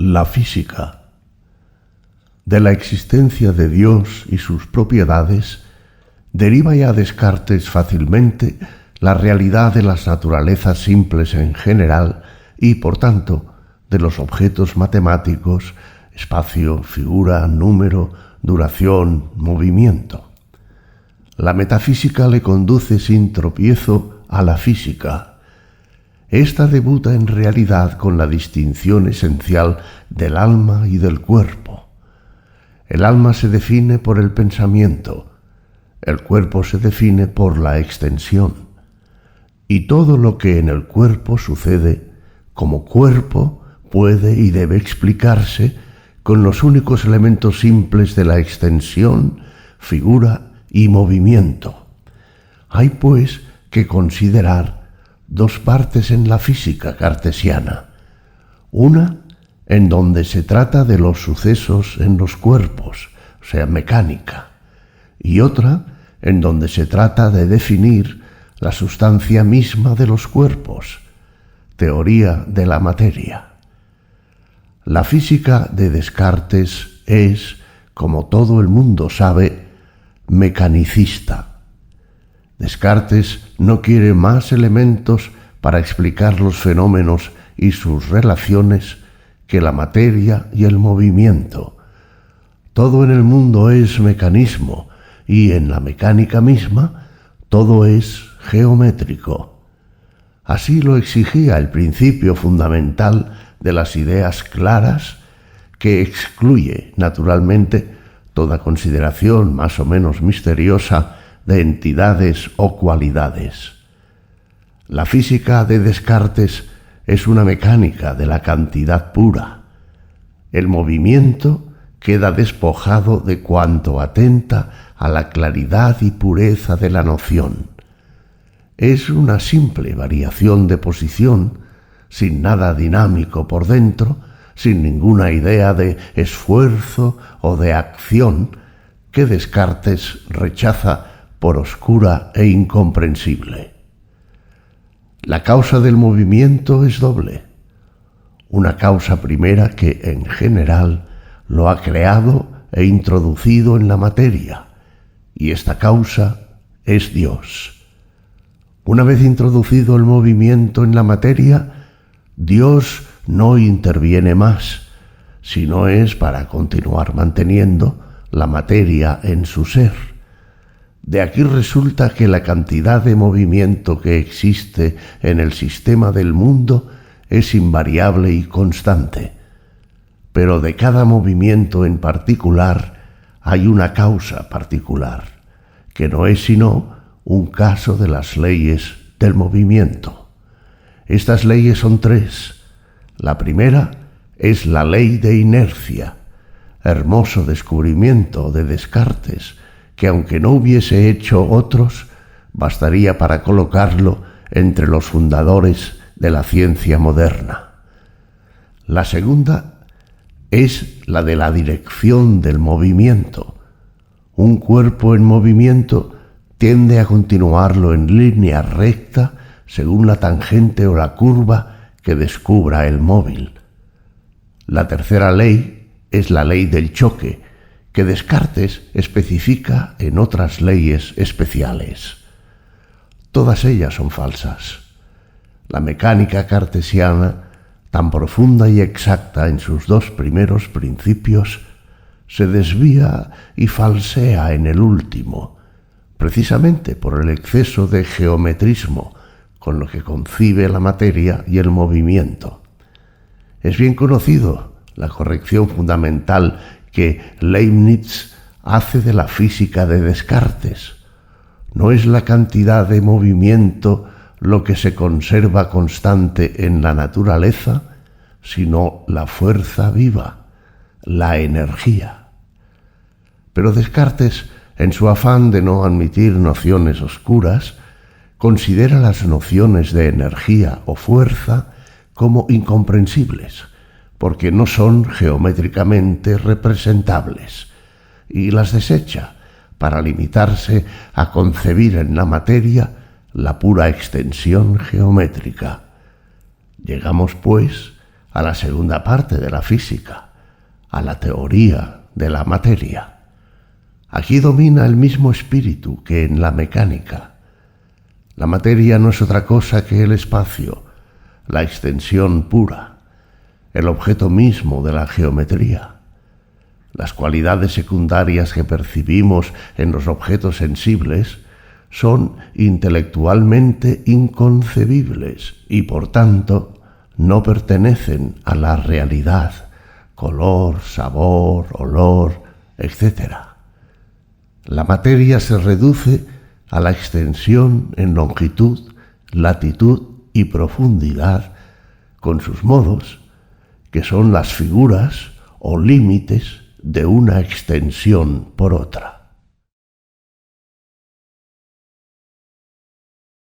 La física. De la existencia de Dios y sus propiedades deriva ya Descartes fácilmente la realidad de las naturalezas simples en general y, por tanto, de los objetos matemáticos, espacio, figura, número, duración, movimiento. La metafísica le conduce sin tropiezo a la física. Esta debuta en realidad con la distinción esencial del alma y del cuerpo. El alma se define por el pensamiento, el cuerpo se define por la extensión y todo lo que en el cuerpo sucede como cuerpo puede y debe explicarse con los únicos elementos simples de la extensión, figura y movimiento. Hay pues que considerar dos partes en la física cartesiana. Una en donde se trata de los sucesos en los cuerpos, o sea, mecánica, y otra en donde se trata de definir la sustancia misma de los cuerpos, teoría de la materia. La física de Descartes es, como todo el mundo sabe, mecanicista. Descartes no quiere más elementos para explicar los fenómenos y sus relaciones que la materia y el movimiento. Todo en el mundo es mecanismo y en la mecánica misma todo es geométrico. Así lo exigía el principio fundamental de las ideas claras que excluye, naturalmente, toda consideración más o menos misteriosa de entidades o cualidades. La física de Descartes es una mecánica de la cantidad pura. El movimiento queda despojado de cuanto atenta a la claridad y pureza de la noción es una simple variación de posición, sin nada dinámico por dentro, sin ninguna idea de esfuerzo o de acción que Descartes rechaza por oscura e incomprensible. La causa del movimiento es doble. Una causa primera que en general lo ha creado e introducido en la materia, y esta causa es Dios. Una vez introducido el movimiento en la materia, Dios no interviene más, sino es para continuar manteniendo la materia en su ser. De aquí resulta que la cantidad de movimiento que existe en el sistema del mundo es invariable y constante. Pero de cada movimiento en particular hay una causa particular, que no es sino un caso de las leyes del movimiento. Estas leyes son tres. La primera es la ley de inercia, hermoso descubrimiento de Descartes, que aunque no hubiese hecho otros, bastaría para colocarlo entre los fundadores de la ciencia moderna. La segunda es la de la dirección del movimiento. Un cuerpo en movimiento tiende a continuarlo en línea recta según la tangente o la curva que descubra el móvil. La tercera ley es la ley del choque, que Descartes especifica en otras leyes especiales. Todas ellas son falsas. La mecánica cartesiana, tan profunda y exacta en sus dos primeros principios, se desvía y falsea en el último, precisamente por el exceso de geometrismo con lo que concibe la materia y el movimiento. Es bien conocido la corrección fundamental que Leibniz hace de la física de Descartes. No es la cantidad de movimiento lo que se conserva constante en la naturaleza, sino la fuerza viva, la energía. Pero Descartes en su afán de no admitir nociones oscuras, considera las nociones de energía o fuerza como incomprensibles, porque no son geométricamente representables, y las desecha para limitarse a concebir en la materia la pura extensión geométrica. Llegamos, pues, a la segunda parte de la física, a la teoría de la materia. Aquí domina el mismo espíritu que en la mecánica. La materia no es otra cosa que el espacio, la extensión pura, el objeto mismo de la geometría. Las cualidades secundarias que percibimos en los objetos sensibles son intelectualmente inconcebibles y por tanto no pertenecen a la realidad, color, sabor, olor, etc. La materia se reduce a la extensión en longitud, latitud y profundidad con sus modos, que son las figuras o límites de una extensión por otra.